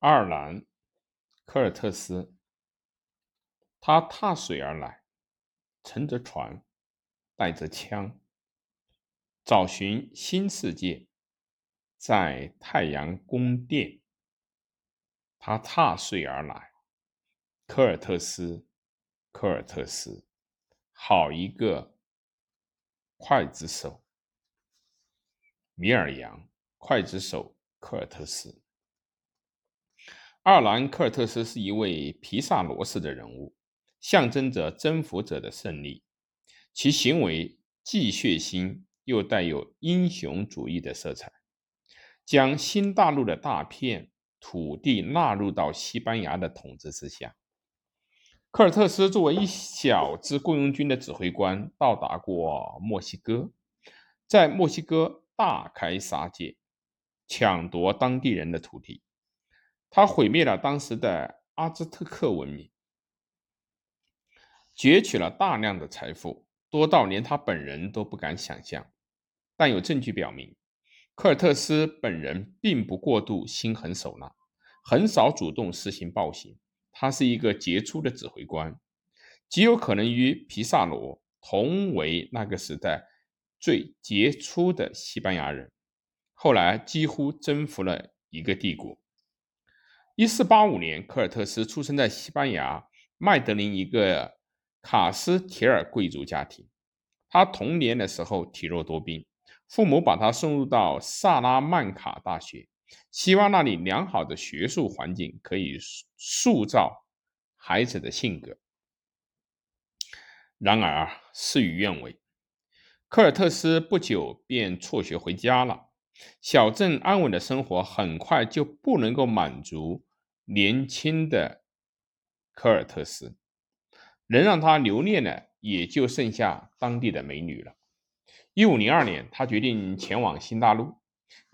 爱尔兰科尔特斯，他踏水而来，乘着船，带着枪，找寻新世界。在太阳宫殿，他踏水而来。科尔特斯，科尔特斯，好一个刽子手！米尔扬，刽子手科尔特斯。爱尔兰科尔特斯是一位皮萨罗式的人物，象征着征服者的胜利。其行为既血腥又带有英雄主义的色彩。将新大陆的大片土地纳入到西班牙的统治之下。科尔特斯作为一小支雇佣军的指挥官，到达过墨西哥，在墨西哥大开杀戒，抢夺当地人的土地。他毁灭了当时的阿兹特克文明，攫取了大量的财富，多到连他本人都不敢想象。但有证据表明。科尔特斯本人并不过度心狠手辣，很少主动实行暴行。他是一个杰出的指挥官，极有可能与皮萨罗同为那个时代最杰出的西班牙人。后来几乎征服了一个帝国。一四八五年，科尔特斯出生在西班牙麦德林一个卡斯提尔贵族家庭。他童年的时候体弱多病。父母把他送入到萨拉曼卡大学，希望那里良好的学术环境可以塑造孩子的性格。然而事与愿违，科尔特斯不久便辍学回家了。小镇安稳的生活很快就不能够满足年轻的科尔特斯，能让他留恋的也就剩下当地的美女了。一五零二年，他决定前往新大陆。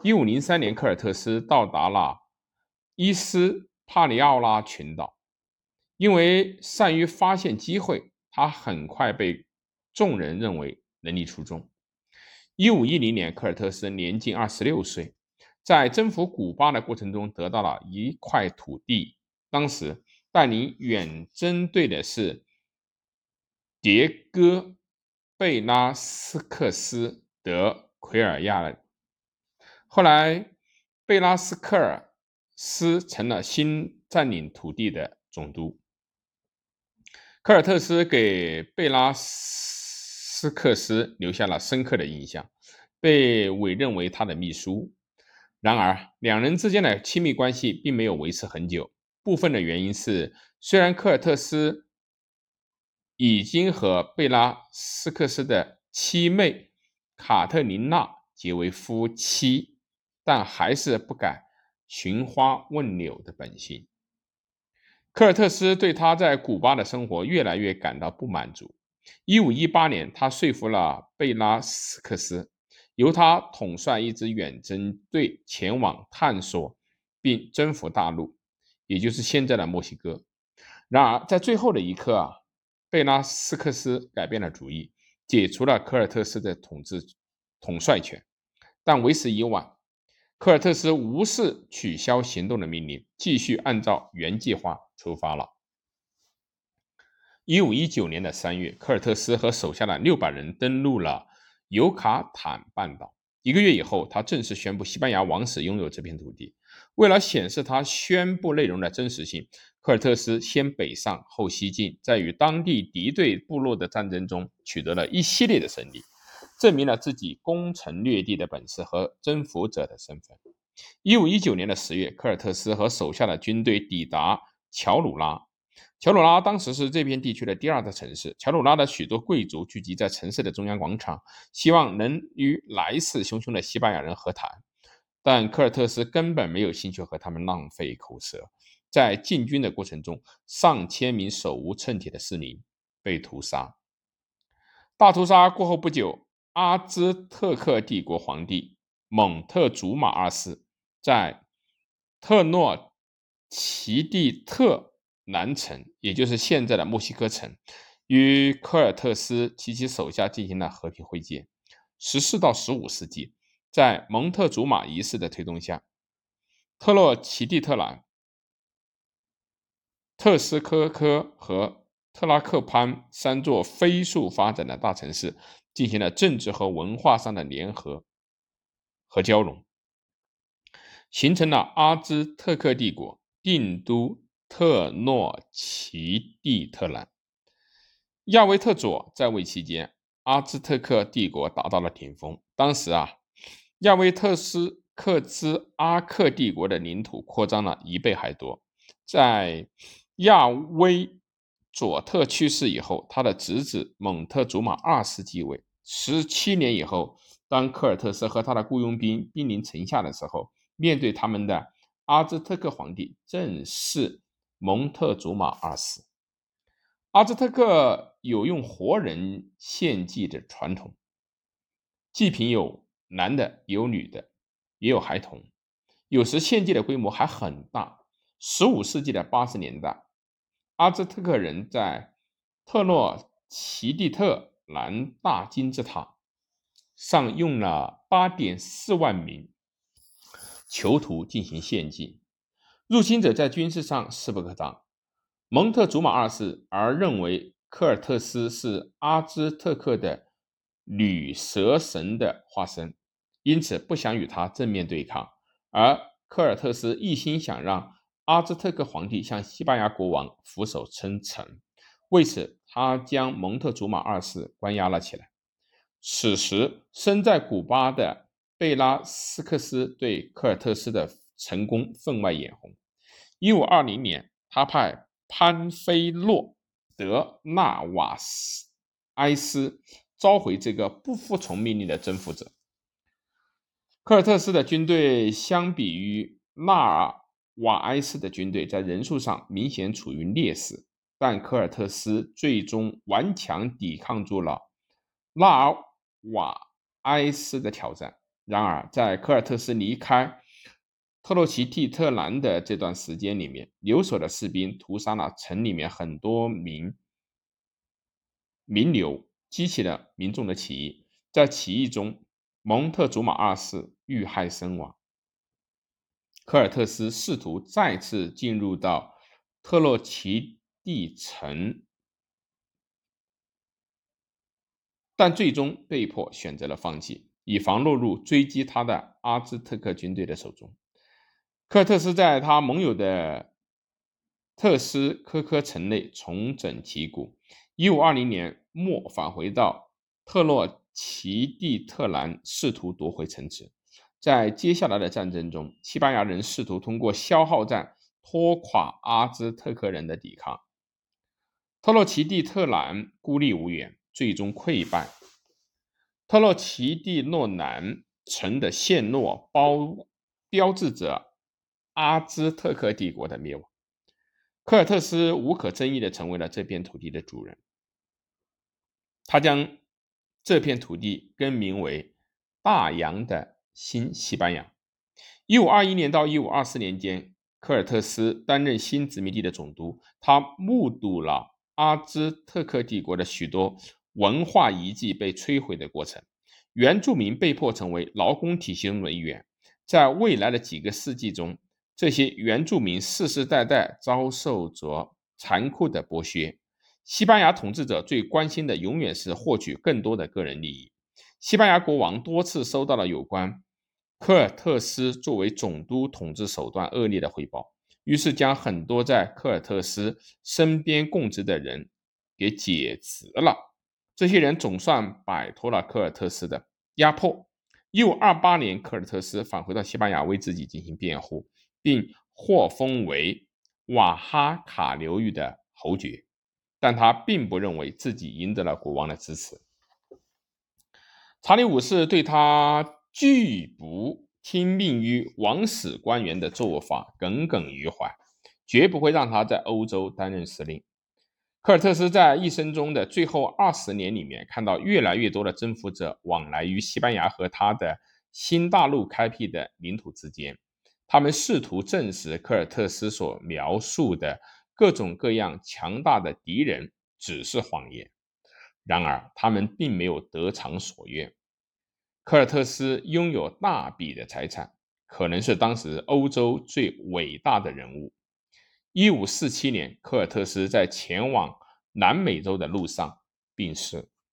一五零三年，科尔特斯到达了伊斯帕里奥拉群岛。因为善于发现机会，他很快被众人认为能力出众。一五一零年，科尔特斯年仅二十六岁，在征服古巴的过程中得到了一块土地。当时带领远征队的是迭戈。贝拉斯克斯德奎尔亚人，后来贝拉斯克尔斯成了新占领土地的总督。科尔特斯给贝拉斯克斯留下了深刻的印象，被委任为他的秘书。然而，两人之间的亲密关系并没有维持很久。部分的原因是，虽然科尔特斯。已经和贝拉斯克斯的妻妹卡特琳娜结为夫妻，但还是不改寻花问柳的本性。科尔特斯对他在古巴的生活越来越感到不满足。一五一八年，他说服了贝拉斯克斯，由他统帅一支远征队前往探索并征服大陆，也就是现在的墨西哥。然而，在最后的一刻啊。贝拉斯克斯改变了主意，解除了科尔特斯的统治统帅权，但为时已晚。科尔特斯无视取消行动的命令，继续按照原计划出发了。一五一九年的三月，科尔特斯和手下的六百人登陆了尤卡坦半岛。一个月以后，他正式宣布西班牙王室拥有这片土地。为了显示他宣布内容的真实性。科尔特斯先北上后西进，在与当地敌对部落的战争中取得了一系列的胜利，证明了自己攻城略地的本事和征服者的身份。一五一九年的十月，科尔特斯和手下的军队抵达乔鲁拉。乔鲁拉当时是这片地区的第二大城市。乔鲁拉的许多贵族聚集在城市的中央广场，希望能与来势汹汹的西班牙人和谈，但科尔特斯根本没有兴趣和他们浪费口舌。在进军的过程中，上千名手无寸铁的市民被屠杀。大屠杀过后不久，阿兹特克帝国皇帝蒙特祖马二世在特诺奇蒂特南城，也就是现在的墨西哥城，与科尔特斯及其手下进行了和平会见。十四到十五世纪，在蒙特祖马一世的推动下，特洛奇蒂特兰特斯科科和特拉克潘三座飞速发展的大城市进行了政治和文化上的联合和交融，形成了阿兹特克帝国，定都特诺奇蒂特兰。亚维特佐在位期间，阿兹特克帝国达到了顶峰。当时啊，亚维特斯克兹阿克帝国的领土扩张了一倍还多。在亚威佐特去世以后，他的侄子蒙特祖马二世继位。十七年以后，当科尔特斯和他的雇佣兵兵临城下的时候，面对他们的阿兹特克皇帝正是蒙特祖马二世。阿兹特克有用活人献祭的传统，祭品有男的，有女的，也有孩童，有时献祭的规模还很大。十五世纪的八十年代，阿兹特克人在特诺奇蒂特兰大金字塔上用了八点四万名囚徒进行献祭。入侵者在军事上势不可挡。蒙特祖马二世而认为科尔特斯是阿兹特克的女蛇神的化身，因此不想与他正面对抗。而科尔特斯一心想让阿兹特克皇帝向西班牙国王俯首称臣，为此他将蒙特祖马二世关押了起来。此时，身在古巴的贝拉斯克斯对科尔特斯的成功分外眼红。一五二零年，他派。潘菲洛德纳瓦斯埃斯召回这个不服从命令的征服者。科尔特斯的军队相比于纳尔瓦埃斯的军队，在人数上明显处于劣势，但科尔特斯最终顽强抵抗住了纳尔瓦埃斯的挑战。然而，在科尔特斯离开。特洛奇蒂特兰的这段时间里面，留守的士兵屠杀了城里面很多名名流，激起了民众的起义。在起义中，蒙特祖马二世遇害身亡。科尔特斯试图再次进入到特洛奇蒂城，但最终被迫选择了放弃，以防落入追击他的阿兹特克军队的手中。科特斯在他盟友的特斯科科城内重整旗鼓。一五二零年末，返回到特洛奇蒂特兰，试图夺回城池。在接下来的战争中，西班牙人试图通过消耗战拖垮阿兹特克人的抵抗。特洛奇蒂特兰孤立无援，最终溃败。特洛奇蒂诺南城的陷落，包标志着。阿兹特克帝国的灭亡，科尔特斯无可争议的成为了这片土地的主人。他将这片土地更名为大洋的新西班牙。一五二一年到一五二四年间，科尔特斯担任新殖民地的总督。他目睹了阿兹特克帝国的许多文化遗迹被摧毁的过程，原住民被迫成为劳工体系中的一员。在未来的几个世纪中，这些原住民世世代代遭受着残酷的剥削。西班牙统治者最关心的永远是获取更多的个人利益。西班牙国王多次收到了有关科尔特斯作为总督统治手段恶劣的汇报，于是将很多在科尔特斯身边供职的人给解职了。这些人总算摆脱了科尔特斯的压迫。一五二八年，科尔特斯返回到西班牙，为自己进行辩护。并获封为瓦哈卡流域的侯爵，但他并不认为自己赢得了国王的支持。查理五世对他拒不听命于王室官员的做法耿耿于怀，绝不会让他在欧洲担任司令。科尔特斯在一生中的最后二十年里面，看到越来越多的征服者往来于西班牙和他的新大陆开辟的领土之间。他们试图证实科尔特斯所描述的各种各样强大的敌人只是谎言，然而他们并没有得偿所愿。科尔特斯拥有大笔的财产，可能是当时欧洲最伟大的人物。一五四七年，科尔特斯在前往南美洲的路上病逝。